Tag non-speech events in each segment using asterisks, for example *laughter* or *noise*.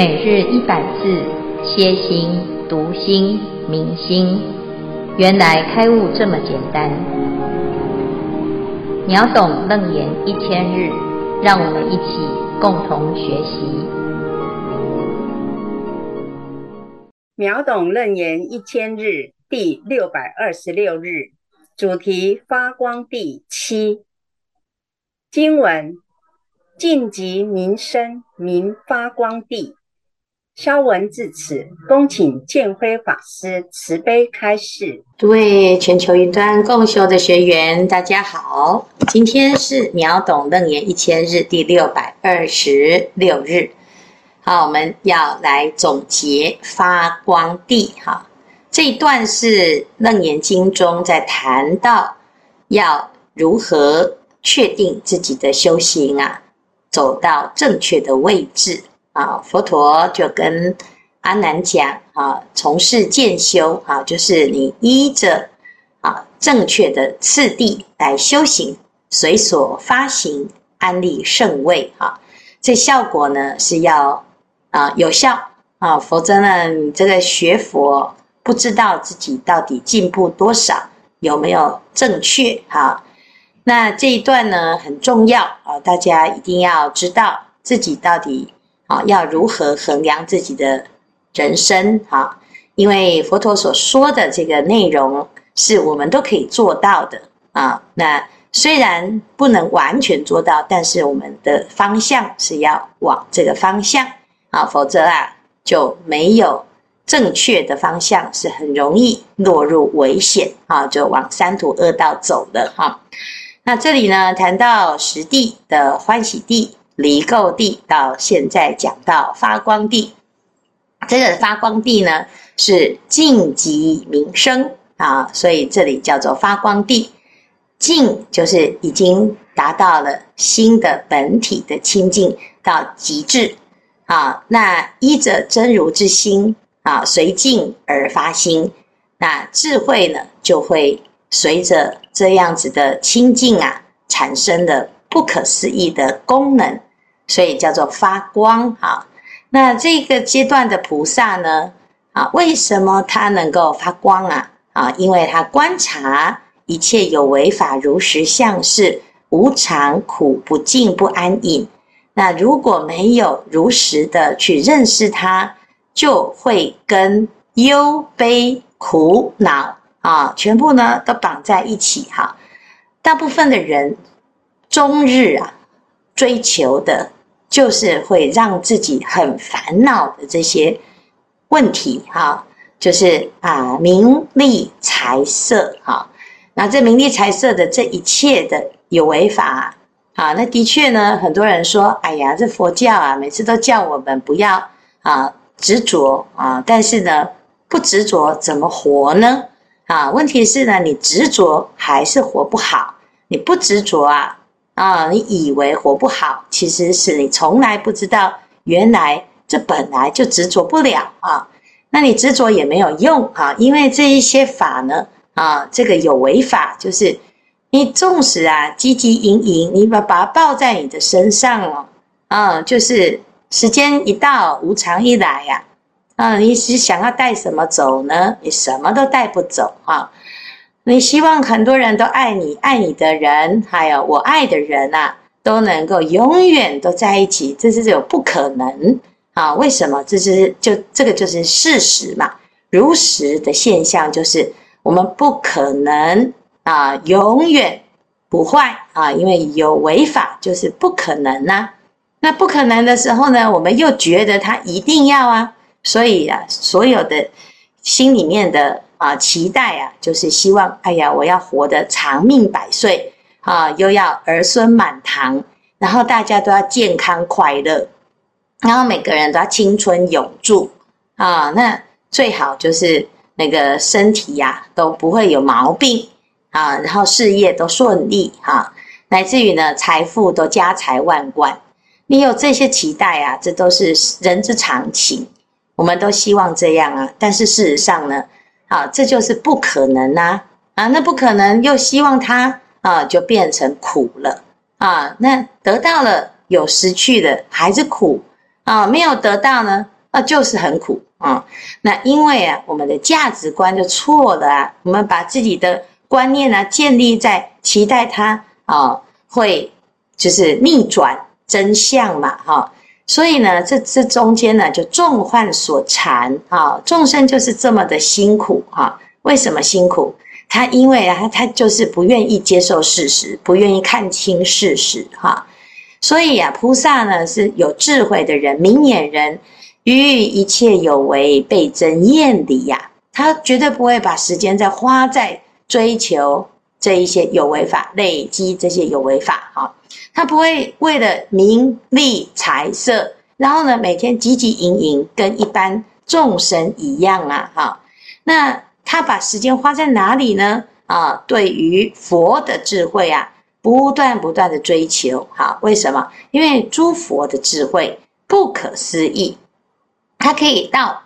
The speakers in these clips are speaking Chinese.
每日一百字，歇心、读心、明心，原来开悟这么简单。秒懂楞严一千日，让我们一起共同学习。秒懂楞严一千日第六百二十六日，主题发光地七。经文：净极明生，名发光地。消文至此，恭请建辉法师慈悲开示。诸位全球云端共修的学员，大家好，今天是秒懂楞严一千日第六百二十六日。好，我们要来总结发光地。哈，这一段是楞严经中在谈到要如何确定自己的修行啊，走到正确的位置。啊，佛陀就跟阿难讲啊，从事渐修啊，就是你依着啊正确的次第来修行，随所发行安立圣位啊，这效果呢是要啊有效啊，否则呢你这个学佛不知道自己到底进步多少，有没有正确哈？那这一段呢很重要啊，大家一定要知道自己到底。啊，要如何衡量自己的人生？哈，因为佛陀所说的这个内容是我们都可以做到的啊。那虽然不能完全做到，但是我们的方向是要往这个方向啊，否则啊就没有正确的方向，是很容易落入危险啊，就往三途恶道走的哈。那这里呢，谈到十地的欢喜地。离垢地到现在讲到发光地，这个发光地呢是净极明生啊，所以这里叫做发光地。净就是已经达到了心的本体的清净到极致啊，那依着真如之心啊，随境而发心，那智慧呢就会随着这样子的清净啊，产生了不可思议的功能。所以叫做发光哈，那这个阶段的菩萨呢，啊，为什么他能够发光啊？啊，因为他观察一切有为法如实相是无常、苦、不净、不安隐。那如果没有如实的去认识它，就会跟忧悲苦恼啊，全部呢都绑在一起哈。大部分的人终日啊追求的。就是会让自己很烦恼的这些问题哈，就是啊名利财色哈，那这名利财色的这一切的有违法啊，那的确呢，很多人说，哎呀，这佛教啊，每次都叫我们不要啊执着啊，但是呢，不执着怎么活呢？啊，问题是呢，你执着还是活不好，你不执着啊。啊，你以为活不好，其实是你从来不知道，原来这本来就执着不了啊。那你执着也没有用啊，因为这一些法呢，啊，这个有为法，就是你纵使啊汲汲营营，你把把它抱在你的身上哦，啊，就是时间一到，无常一来呀，啊，你是想要带什么走呢？你什么都带不走啊。你希望很多人都爱你，爱你的人，还有我爱的人啊，都能够永远都在一起，这是有不可能啊？为什么？这是就这个就是事实嘛，如实的现象就是我们不可能啊，永远不坏啊，因为有违法就是不可能呐、那不可能的时候呢，我们又觉得他一定要啊，所以啊，所有的心里面的。啊，期待啊，就是希望，哎呀，我要活得长命百岁啊，又要儿孙满堂，然后大家都要健康快乐，然后每个人都要青春永驻啊，那最好就是那个身体呀、都不会有毛病啊，然后事业都顺利啊，乃至于呢财富都家财万贯，你有这些期待啊，这都是人之常情，我们都希望这样啊，但是事实上呢？啊，这就是不可能呐！啊，那不可能，又希望它啊，就变成苦了啊。那得到了有失去的还是苦啊，没有得到呢那就是很苦啊。那因为啊，我们的价值观就错了啊，我们把自己的观念呢、啊、建立在期待它啊会就是逆转真相嘛哈。所以呢，这这中间呢就众患所缠啊，众生就是这么的辛苦啊。为什么辛苦？他因为啊，他就是不愿意接受事实，不愿意看清事实哈。所以啊，菩萨呢是有智慧的人，明眼人，于一切有为倍增厌离呀。他绝对不会把时间再花在追求这一些有为法，累积这些有为法哈。他不会为了名利财色，然后呢每天汲汲营营，跟一般众生一样啊哈。那他把时间花在哪里呢？啊，对于佛的智慧啊。不断不断的追求，哈，为什么？因为诸佛的智慧不可思议，它可以到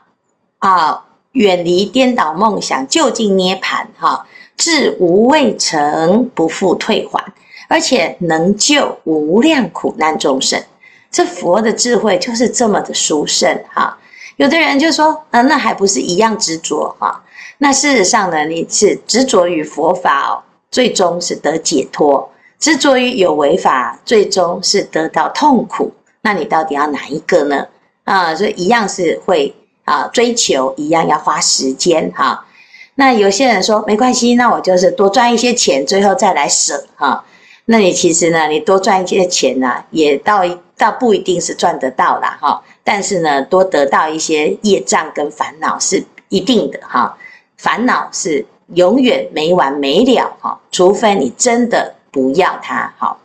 啊远离颠倒梦想，究竟涅槃，哈，至无畏成，不复退还，而且能救无量苦难众生。这佛的智慧就是这么的殊胜，哈。有的人就说，啊，那还不是一样执着，哈。那事实上呢，你是执着于佛法，最终是得解脱。执着于有为法，最终是得到痛苦。那你到底要哪一个呢？啊，所以一样是会啊追求，一样要花时间哈、那有些人说没关系，那我就是多赚一些钱，最后再来舍哈、那你其实呢，你多赚一些钱呢、也倒倒不一定是赚得到啦哈、但是呢，多得到一些业障跟烦恼是一定的哈、烦恼是永远没完没了哈、除非你真的。不要它好，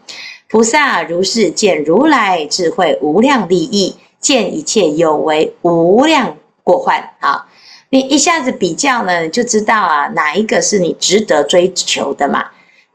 菩萨如是见如来智慧无量利益，见一切有为无量过患。好，你一下子比较呢，就知道啊，哪一个是你值得追求的嘛？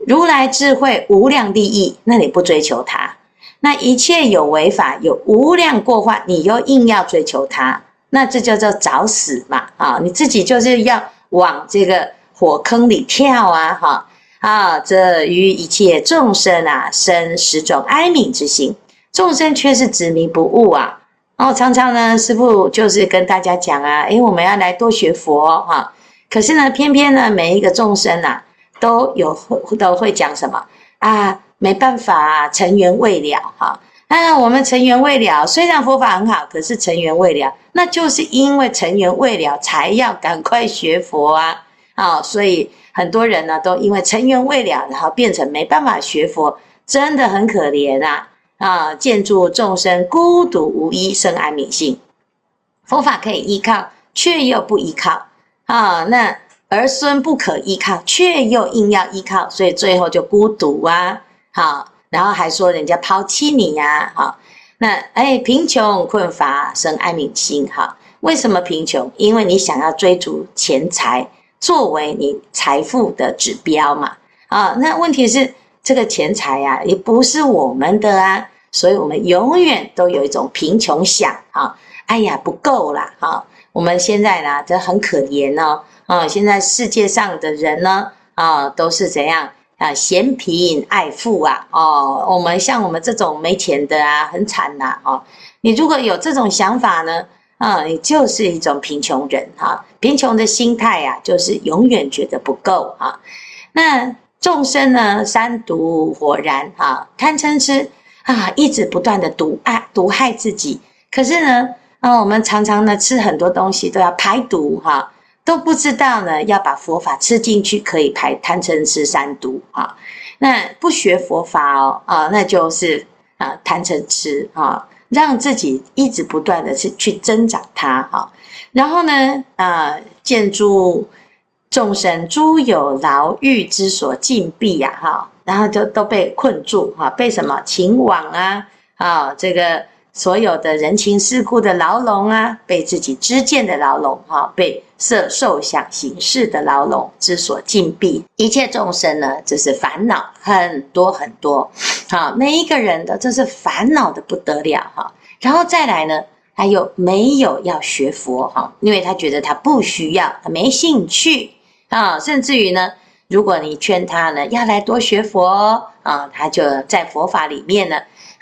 如来智慧无量利益，那你不追求它；那一切有为法有无量过患，你又硬要追求它，那这叫做找死嘛！啊，你自己就是要往这个火坑里跳啊！哈。啊，这于一切众生啊，生十种哀悯之心，众生却是执迷不悟啊。然后常常呢，师父就是跟大家讲啊，诶，我们要来多学佛哈、啊。可是呢，偏偏呢，每一个众生啊，都有都会讲什么啊？没办法、啊，成缘未了哈。啊，我们尘缘未了，虽然佛法很好，可是尘缘未了，那就是因为尘缘未了，才要赶快学佛啊。啊，所以。很多人呢，都因为尘缘未了，然后变成没办法学佛，真的很可怜啊！啊，见诸众生孤独无依，生哀悯心。佛法可以依靠，却又不依靠啊！那儿孙不可依靠，却又硬要依靠，所以最后就孤独啊！好，然后还说人家抛弃你呀！好，那哎，贫穷困乏，生哀悯心。哈，为什么贫穷？因为你想要追逐钱财。作为你财富的指标嘛，啊，那问题是这个钱财呀，也不是我们的啊，所以我们永远都有一种贫穷想啊，哎呀，不够啦，啊，我们现在呢，这很可怜哦，啊，现在世界上的人呢，啊，都是怎样啊，嫌贫爱富啊，哦，我们像我们这种没钱的啊，很惨呐，哦，你如果有这种想法呢？啊，你就是一种贫穷人哈，贫穷的心态呀，就是永远觉得不够哈。那众生呢，三毒火燃哈，贪嗔痴啊，一直不断的毒害毒害自己。可是呢，那，我们常常呢吃很多东西都要排毒哈，都不知道呢要把佛法吃进去可以排贪嗔痴三毒哈。那不学佛法哦，啊，那就是啊贪嗔痴啊。让自己一直不断的去去增长它哈，然后呢，啊，见诸众生诸有牢狱之所禁闭呀哈，然后就都被困住哈，被什么情网啊啊，这个所有的人情世故的牢笼啊，被自己知见的牢笼哈，被色受想行识的牢笼之所禁闭。一切众生呢，就是烦恼很多很多。好，每一个人的这是烦恼的不得了哈，然后再来呢，他又没有要学佛哈，因为他觉得他不需要，他没兴趣啊，甚至于呢，如果你劝他呢要来多学佛啊，他就在佛法里面呢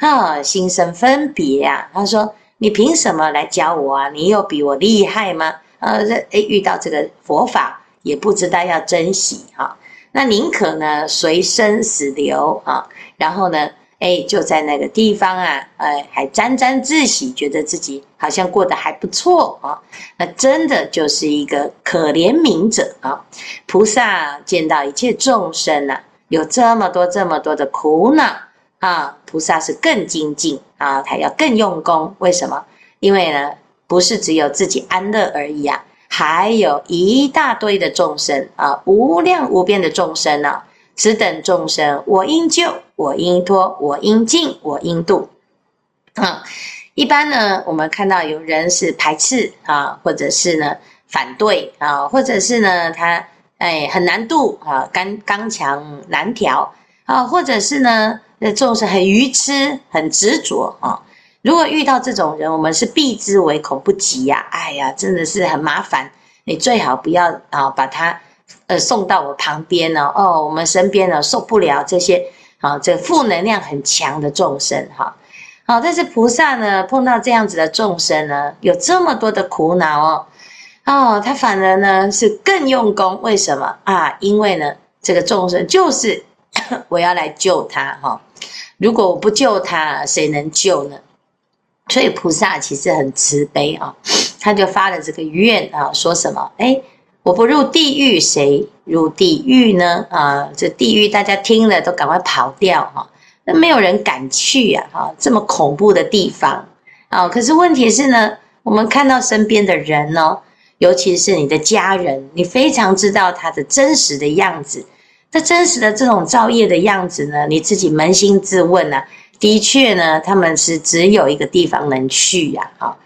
啊心生分别啊，他说你凭什么来教我啊？你有比我厉害吗？呃，这诶，遇到这个佛法也不知道要珍惜哈。那宁可呢随生死流啊，然后呢，哎，就在那个地方啊，呃，还沾沾自喜，觉得自己好像过得还不错啊。那真的就是一个可怜悯者啊。菩萨见到一切众生呐，有这么多这么多的苦恼啊，菩萨是更精进啊，他要更用功。为什么？因为呢，不是只有自己安乐而已啊。还有一大堆的众生啊，无量无边的众生啊，此等众生，我应救，我应托，我应净，我应度。啊，一般呢，我们看到有人是排斥啊，或者是呢反对啊，或者是呢他哎很难度啊，刚刚强难调啊，或者是呢众生很愚痴，很执着啊。如果遇到这种人，我们是避之唯恐不及呀！哎呀，真的是很麻烦。你最好不要啊，把他呃送到我旁边呢。哦，我们身边呢受不了这些啊，这负能量很强的众生哈。好，但是菩萨呢碰到这样子的众生呢，有这么多的苦恼哦，哦，他反而呢是更用功。为什么啊？因为呢这个众生就是 *laughs* 我要来救他哈。如果我不救他，谁能救呢？所以菩萨其实很慈悲啊，他就发了这个愿啊，说什么？哎，我不入地狱，谁入地狱呢？啊，这地狱大家听了都赶快跑掉哈，那没有人敢去呀，哈，这么恐怖的地方啊。可是问题是呢，我们看到身边的人呢，尤其是你的家人，你非常知道他的真实的样子，他真实的这种造业的样子呢，你自己扪心自问呐。的确呢，他们是只有一个地方能去呀，哈，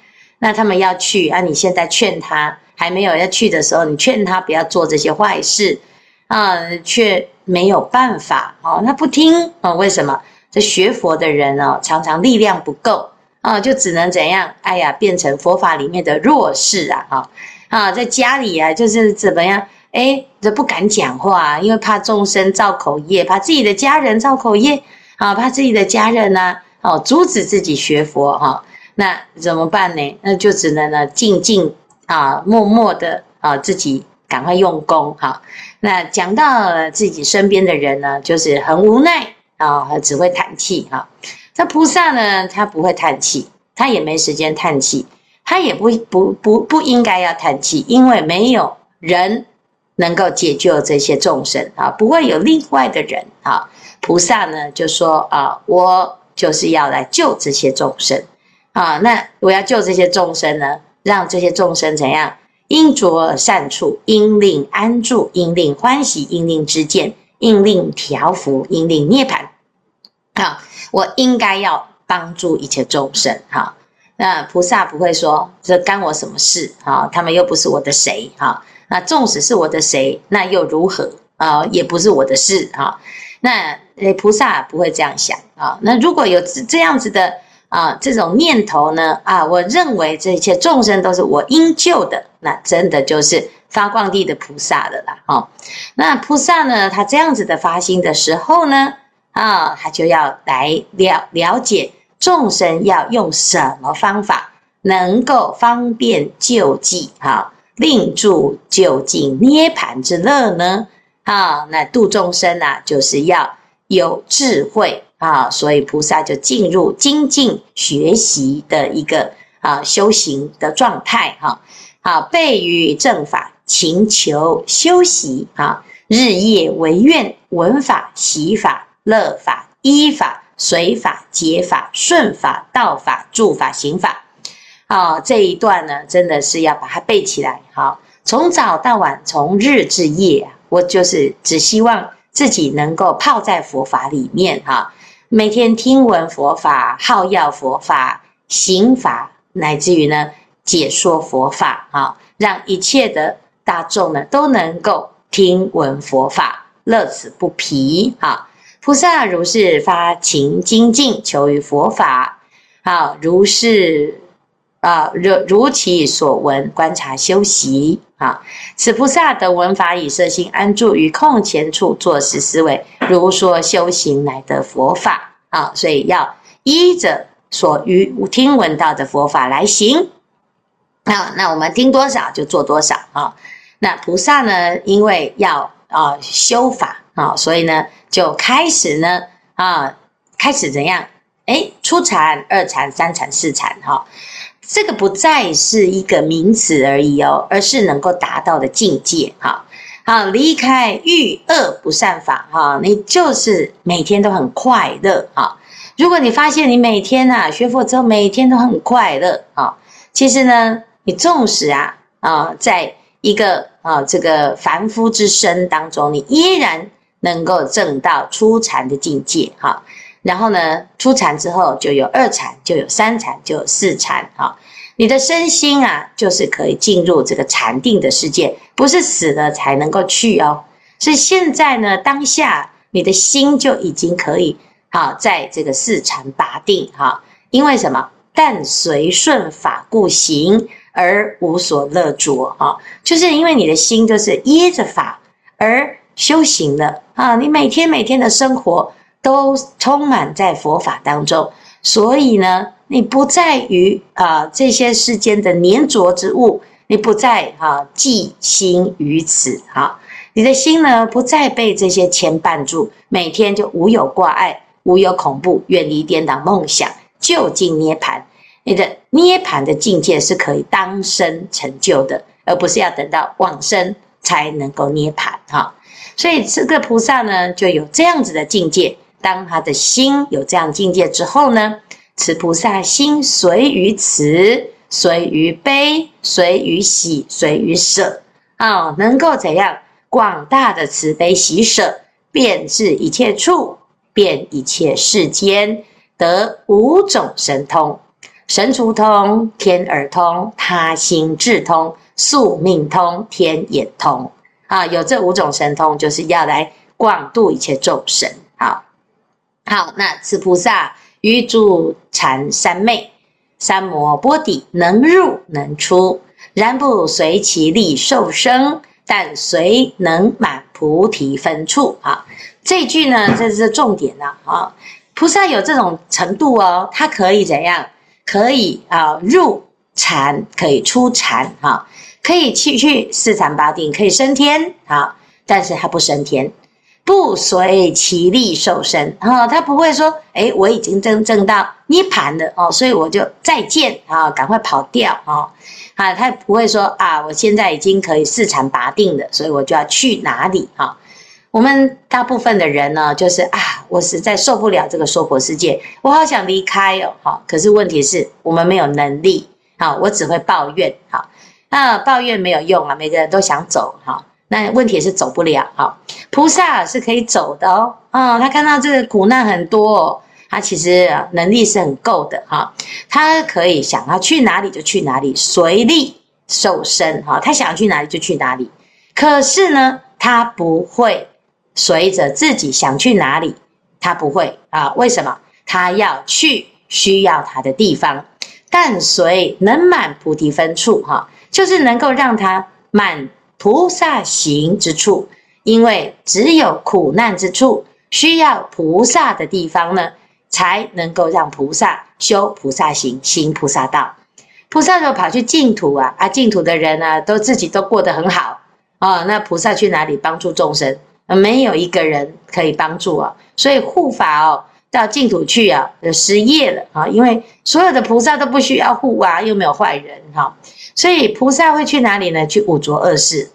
那他们要去啊，你现在劝他还没有要去的时候，你劝他不要做这些坏事啊，却没有办法哦，他不听啊，为什么？这学佛的人哦，常常力量不够啊，就只能怎样？哎呀，变成佛法里面的弱势啊，哈啊，在家里啊，就是怎么样？哎，这不敢讲话，因为怕众生造口业，怕自己的家人造口业。啊，怕自己的家人呢，哦，阻止自己学佛哈，那怎么办呢？那就只能呢，静静啊，默默的啊，自己赶快用功哈。那讲到自己身边的人呢，就是很无奈啊，只会叹气哈。这菩萨呢，他不会叹气，他也没时间叹气，他也不不不不应该要叹气，因为没有人能够解救这些众生啊，不会有另外的人啊。菩萨呢就说啊，我就是要来救这些众生啊。那我要救这些众生呢，让这些众生怎样？应着善处，应令安住，应令欢喜，应令知见，应令调伏，应令涅槃。啊，我应该要帮助一切众生。哈，那菩萨不会说这干我什么事？哈，他们又不是我的谁？哈，那纵使是我的谁，那又如何？啊，也不是我的事。哈。那诶，菩萨不会这样想啊。那如果有这这样子的啊这种念头呢啊，我认为这一切众生都是我应救的，那真的就是发光地的菩萨的啦。哦，那菩萨呢，他这样子的发心的时候呢，啊，他就要来了了解众生要用什么方法能够方便救济哈，令住究竟涅槃之乐呢？啊，那度众生啊，就是要有智慧啊，所以菩萨就进入精进学习的一个啊修行的状态哈。好，备于正法，勤求修习啊，日夜为愿闻法、习法、乐法、依法、随法、解法、顺法、道法、住法、行法。啊，这一段呢，真的是要把它背起来。好，从早到晚，从日至夜。我就是只希望自己能够泡在佛法里面哈，每天听闻佛法，好乐佛法，行法，乃至于呢解说佛法啊，让一切的大众呢都能够听闻佛法，乐此不疲啊。菩萨如是发勤精进，求于佛法，好如是。啊，如如其所闻，观察修习啊。此菩萨得闻法以色心安住于空前处，作是思维，如说修行，乃得佛法啊。所以要依着所于听闻到的佛法来行。那那我们听多少就做多少啊。那菩萨呢，因为要啊修法啊，所以呢就开始呢啊开始怎样？哎，初禅、二禅、三禅、四禅哈。这个不再是一个名词而已哦，而是能够达到的境界哈。好，离开欲恶不善法哈，你就是每天都很快乐哈。如果你发现你每天呐学佛之后每天都很快乐啊，其实呢，你纵使啊啊，在一个啊这个凡夫之身当中，你依然能够证到初禅的境界哈。然后呢，初禅之后就有二禅，就有三禅，就有四禅啊。你的身心啊，就是可以进入这个禅定的世界，不是死了才能够去哦。是现在呢，当下你的心就已经可以啊，在这个四禅八定哈。因为什么？但随顺法故行，而无所乐着啊。就是因为你的心就是依着法而修行的啊。你每天每天的生活。都充满在佛法当中，所以呢，你不在于啊这些世间的粘着之物，你不在啊寄心于此啊，你的心呢不再被这些牵绊住，每天就无有挂碍，无有恐怖，远离颠倒梦想，究竟涅槃。你的涅槃的境界是可以当生成就的，而不是要等到往生才能够涅槃哈。所以这个菩萨呢，就有这样子的境界。当他的心有这样境界之后呢，此菩萨心随于慈，随于悲，随于喜，随于舍啊，能够怎样广大的慈悲喜舍，遍至一切处，遍一切世间，得五种神通：神足通、天耳通、他心智通、宿命通、天眼通啊。有这五种神通，就是要来广度一切众生。好。那此菩萨于诸禅三昧、三摩钵底，能入能出，然不随其力受生，但随能满菩提分处。啊，这句呢，这是重点了啊。菩萨有这种程度哦，他可以怎样？可以啊，入禅，可以出禅，哈，可以去去四禅八定，可以升天，啊，但是他不升天。不随其力受身，哈，他不会说，诶，我已经证证到涅盘了哦，所以我就再见啊，赶快跑掉啊，啊，他不会说啊，我现在已经可以四禅拔定了，所以我就要去哪里哈？我们大部分的人呢，就是啊，我实在受不了这个娑婆世界，我好想离开哦，哈，可是问题是我们没有能力，啊，我只会抱怨，哈，那抱怨没有用啊，每个人都想走，哈。那问题是走不了。哈，菩萨是可以走的哦，啊，他看到这个苦难很多哦，他其实能力是很够的。哈，他可以想要去哪里就去哪里，随力受身哈，他想去哪里就去哪里，可是呢，他不会随着自己想去哪里，他不会。啊，为什么？他要去需要他的地方，但随能满菩提分处哈，就是能够让他满。菩萨行之处，因为只有苦难之处，需要菩萨的地方呢，才能够让菩萨修菩萨行，行菩萨道。菩萨就跑去净土啊，啊，净土的人呢、啊，都自己都过得很好啊、那菩萨去哪里帮助众生？没有一个人可以帮助啊。所以护法哦，到净土去啊，失业了啊。因为所有的菩萨都不需要护啊，又没有坏人哈。所以菩萨会去哪里呢？去五浊恶世，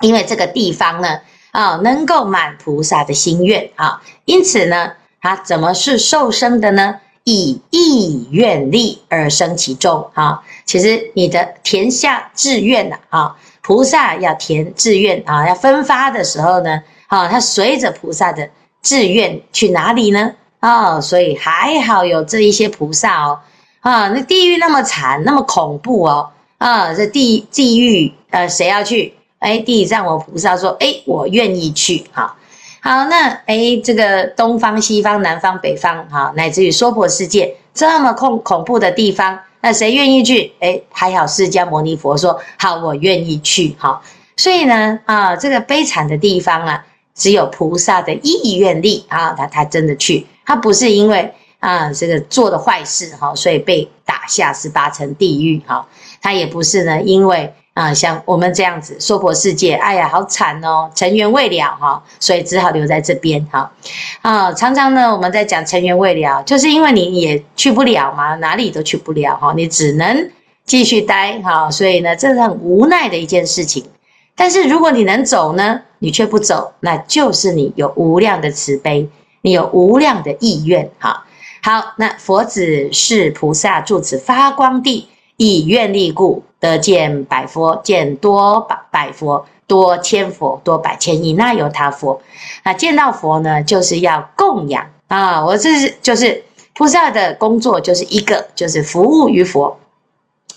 因为这个地方呢，啊，能够满菩萨的心愿啊。因此呢，他怎么是受生的呢？以意愿力而生其中啊。其实你的填下志愿呐，啊，菩萨要填志愿啊，要分发的时候呢，啊，他随着菩萨的志愿去哪里呢？啊，所以还好有这一些菩萨哦，啊，那地狱那么惨，那么恐怖哦。啊，这地地狱，呃，谁要去？哎，地藏王菩萨说，哎，我愿意去。哈，好，那哎，这个东方、西方、南方、北方，哈，乃至于娑婆世界这么恐恐怖的地方，那谁愿意去？哎，还好，释迦牟尼佛说，好，我愿意去。哈，所以呢，啊，这个悲惨的地方啊，只有菩萨的意愿力啊，他他真的去，他不是因为啊，这个做的坏事哈，所以被打下十八层地狱哈。他也不是呢，因为啊，像我们这样子娑婆世界，哎呀，好惨哦，尘缘未了哈，所以只好留在这边哈。啊，常常呢，我们在讲尘缘未了，就是因为你也去不了嘛，哪里都去不了哈，你只能继续待哈，所以呢，这是很无奈的一件事情。但是如果你能走呢，你却不走，那就是你有无量的慈悲，你有无量的意愿哈。好，那佛子是菩萨住此发光地，以愿力故，得见百佛，见多百百佛，多千佛，多百千亿那由他佛。那见到佛呢，就是要供养啊！我这是就是菩萨的工作，就是一个就是服务于佛。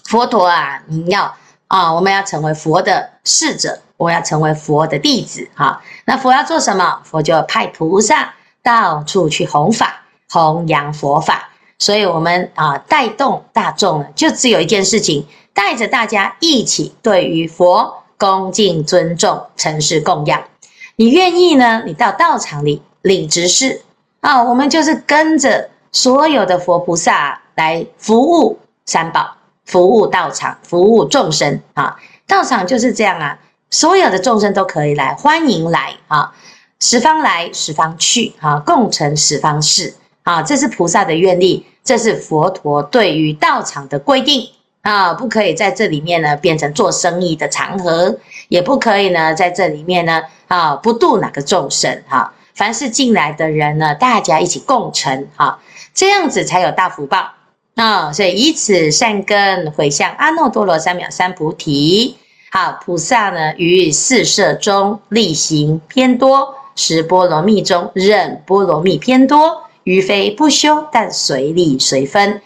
佛陀啊，你要啊，我们要成为佛的侍者，我要成为佛的弟子哈。那佛要做什么？佛就派菩萨到处去弘法。弘扬佛法，所以我们啊带动大众呢，就只有一件事情，带着大家一起对于佛恭敬尊重、诚实供养。你愿意呢？你到道场里领执事啊，我们就是跟着所有的佛菩萨来服务三宝、服务道场、服务众生啊。道场就是这样啊，所有的众生都可以来，欢迎来啊，十方来，十方去啊，共成十方事。啊，这是菩萨的愿力，这是佛陀对于道场的规定啊，不可以在这里面呢变成做生意的场合，也不可以呢在这里面呢啊不度哪个众生哈。凡是进来的人呢，大家一起共成哈，这样子才有大福报啊。所以以此善根回向阿耨多罗三藐三菩提。好，菩萨呢于四摄中力行偏多，十波罗蜜中忍波罗蜜偏多。于非不修，但随力随分。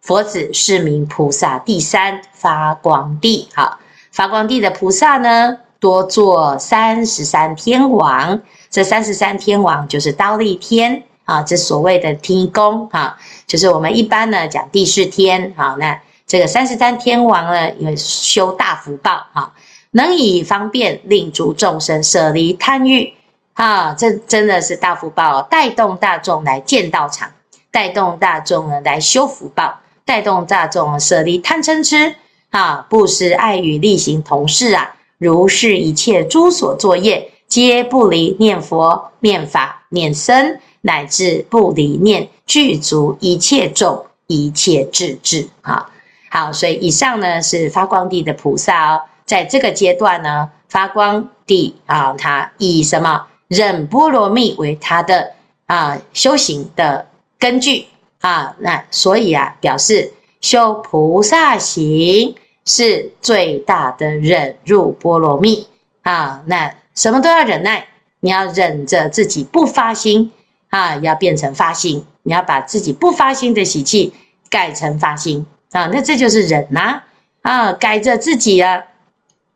佛子是名菩萨第三发光地。好，发光地的菩萨呢，多做三十三天王。这三十三天王就是忉利天啊，这所谓的天宫啊，就是我们一般呢讲第四天。好，那这个三十三天王呢，因为修大福报，哈，能以方便令诸众生舍离贪欲。啊，这真的是大福报，带动大众来建道场，带动大众呢来修福报，带动大众舍离贪嗔痴啊，布施爱语力行同事啊，如是一切诸所作业，皆不离念佛、念法、念僧，乃至不离念具足一切众、一切智智啊。好，所以以上呢是发光地的菩萨哦，在这个阶段呢，发光地啊，他以什么？忍波罗蜜为他的啊修行的根据啊，那所以啊表示修菩萨行是最大的忍辱波罗蜜啊。那什么都要忍耐，你要忍着自己不发心啊，要变成发心，你要把自己不发心的习气改成发心啊，那这就是忍呐啊，改着自己啊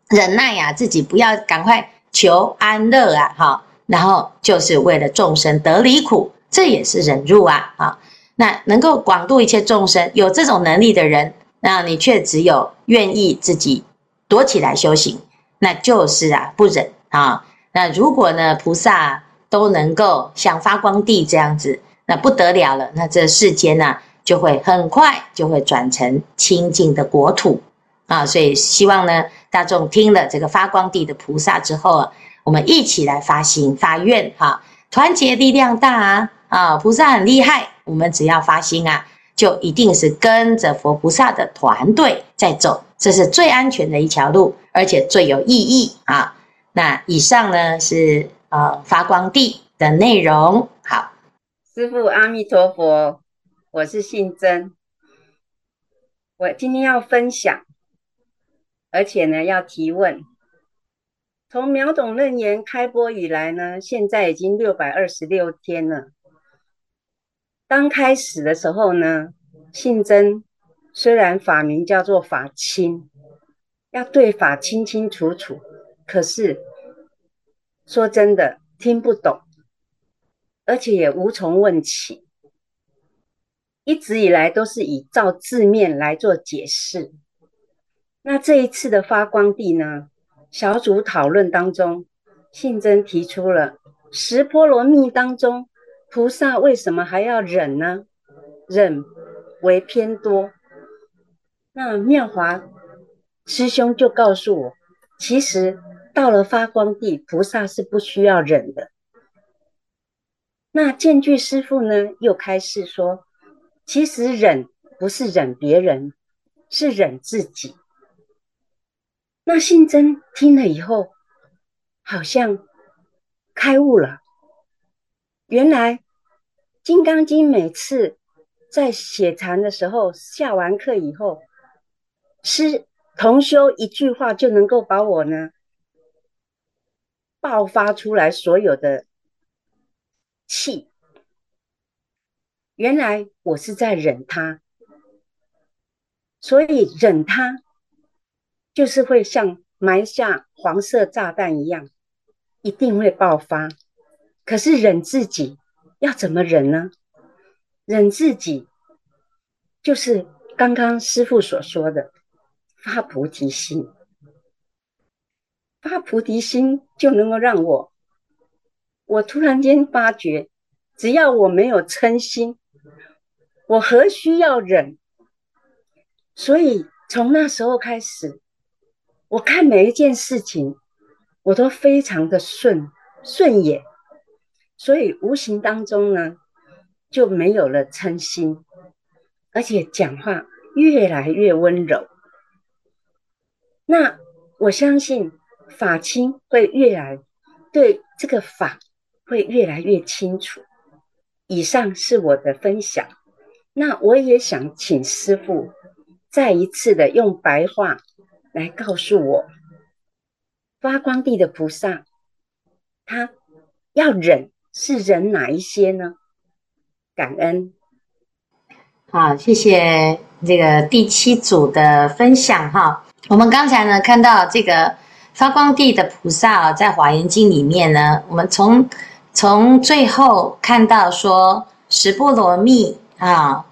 忍耐呀、啊，自己不要赶快求安乐啊，哈。然后就是为了众生得离苦，这也是忍辱啊啊！那能够广度一切众生，有这种能力的人，那你却只有愿意自己躲起来修行，那就是啊不忍啊。那如果呢菩萨都能够像发光地这样子，那不得了了。那这世间呢、啊、就会很快就会转成清净的国土啊！所以希望呢大众听了这个发光地的菩萨之后啊。我们一起来发心发愿哈，团结力量大啊！啊，菩萨很厉害，我们只要发心啊，就一定是跟着佛菩萨的团队在走，这是最安全的一条路，而且最有意义啊！那以上呢是呃发光地的内容。好，师父阿弥陀佛，我是信真，我今天要分享，而且呢要提问。从秒懂楞严开播以来呢，现在已经六百二十六天了。刚开始的时候呢，信真虽然法名叫做法清，要对法清清楚楚，可是说真的听不懂，而且也无从问起。一直以来都是以照字面来做解释。那这一次的发光地呢？小组讨论当中，信真提出了十波罗蜜当中，菩萨为什么还要忍呢？忍为偏多。那妙华师兄就告诉我，其实到了发光地，菩萨是不需要忍的。那见具师父呢，又开示说，其实忍不是忍别人，是忍自己。那信真听了以后，好像开悟了。原来《金刚经》每次在写禅的时候，下完课以后，师同修一句话就能够把我呢爆发出来所有的气。原来我是在忍他，所以忍他就是会像埋下黄色炸弹一样，一定会爆发。可是忍自己要怎么忍呢？忍自己就是刚刚师父所说的。发菩提心，发菩提心就能够让我，我突然间发觉，只要我没有嗔心，我何须要忍？所以从那时候开始，我看每一件事情，我都非常的顺顺眼，所以无形当中呢，就没有了嗔心，而且讲话越来越温柔。那我相信法亲会越来对这个法会越来越清楚。以上是我的分享。那我也想请师父再一次的用白话来告诉我，发光地的菩萨他要忍是忍哪一些呢？感恩。好，谢谢这个第七组的分享哈。我们刚才呢看到这个发光地的菩萨，在《华严经》里面呢，我们从从最后看到说十波罗蜜啊，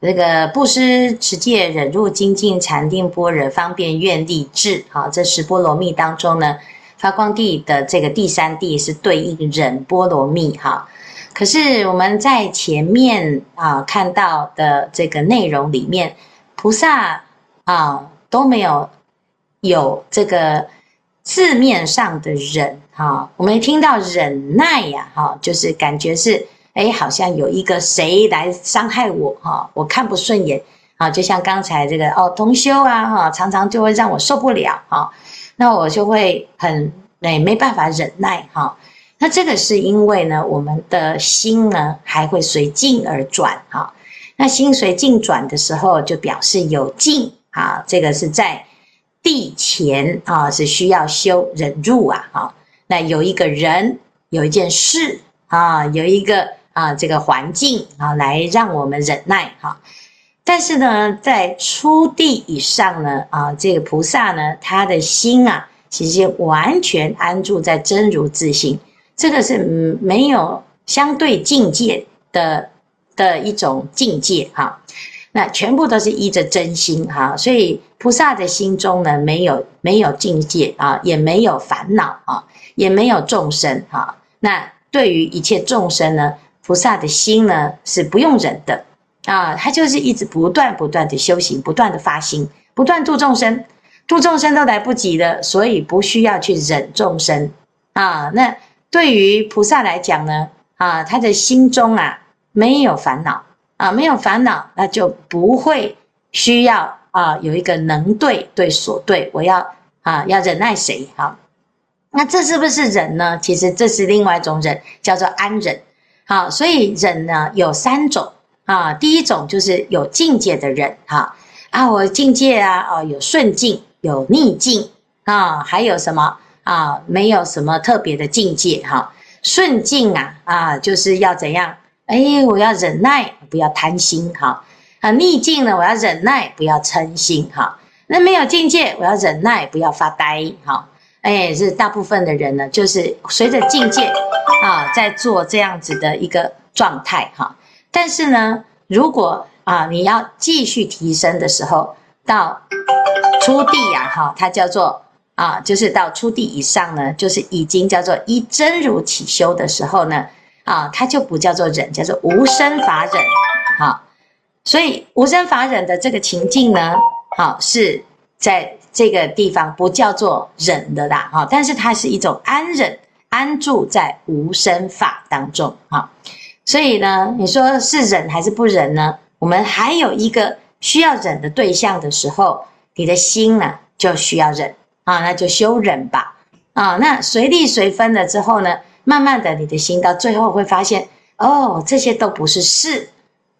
那个布施、持戒、忍辱、精进、禅定、般若、方便、愿力、智啊，这十波罗蜜当中呢，发光地的这个第三地是对应忍波罗蜜哈。可是我们在前面啊看到的这个内容里面，菩萨啊。都没有有这个字面上的忍哈，我们听到忍耐呀哈，就是感觉是哎，好像有一个谁来伤害我哈，我看不顺眼啊，就像刚才这个哦同修啊哈，常常就会让我受不了哈，那我就会很哎没办法忍耐哈，那这个是因为呢，我们的心呢还会随境而转哈，那心随境转的时候，就表示有境。啊，这个是在地前啊，是需要修忍住啊。啊，那有一个人，有一件事啊，有一个啊，这个环境啊，来让我们忍耐哈、但是呢，在初地以上呢，啊，这个菩萨呢，他的心啊，其实完全安住在真如自性，这个是没有相对境界的的一种境界哈。那全部都是依着真心哈，所以菩萨的心中呢，没有没有境界啊，也没有烦恼啊，也没有众生哈。那对于一切众生呢，菩萨的心呢是不用忍的啊，他就是一直不断不断的修行，不断的发心，不断度众生，度众生都来不及的，所以不需要去忍众生啊。那对于菩萨来讲呢，啊，他的心中啊没有烦恼。啊，没有烦恼，那就不会需要啊有一个能对对所对，我要啊要忍耐谁哈？那这是不是忍呢？其实这是另外一种忍，叫做安忍。好，所以忍呢有三种啊，第一种就是有境界的忍哈啊，我境界啊哦有顺境有逆境啊，还有什么啊？没有什么特别的境界哈，顺境啊啊就是要怎样？哎，我要忍耐，不要贪心，哈啊！逆境呢，我要忍耐，不要嗔心，哈。那没有境界，我要忍耐，不要发呆，哈。哎，是大部分的人呢，就是随着境界啊，在做这样子的一个状态，哈。但是呢，如果啊，你要继续提升的时候，到初地呀，哈，它叫做啊，就是到初地以上呢，就是已经叫做依真如起修的时候呢。啊，它就不叫做忍，叫做无生法忍。好，所以无生法忍的这个情境呢，好是在这个地方不叫做忍的啦，哈，但是它是一种安忍，安住在无生法当中，哈。所以呢，你说是忍还是不忍呢？我们还有一个需要忍的对象的时候，你的心呢就需要忍啊，那就修忍吧，啊，那随力随分了之后呢，慢慢的你的心到最后会发现，哦，这些都不是事。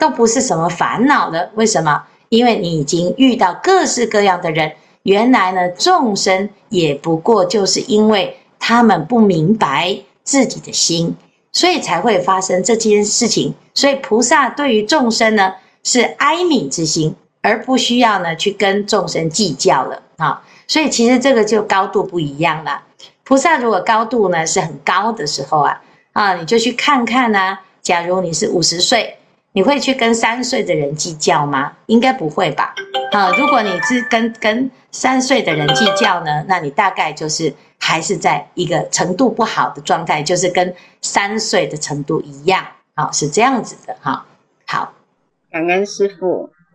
都不是什么烦恼的，为什么？因为你已经遇到各式各样的人，原来呢，众生也不过就是因为他们不明白自己的心，所以才会发生这件事情。所以菩萨对于众生呢，是哀悯之心，而不需要呢去跟众生计较了啊。所以其实这个就高度不一样了。菩萨如果高度呢是很高的时候啊，啊，你就去看看啊。假如你是五十岁。你会去跟三岁的人计较吗？应该不会吧。啊，如果你是跟跟三岁的人计较呢，那你大概就是还是在一个程度不好的状态，就是跟三岁的程度一样。啊，是这样子的哈。好，感恩师傅。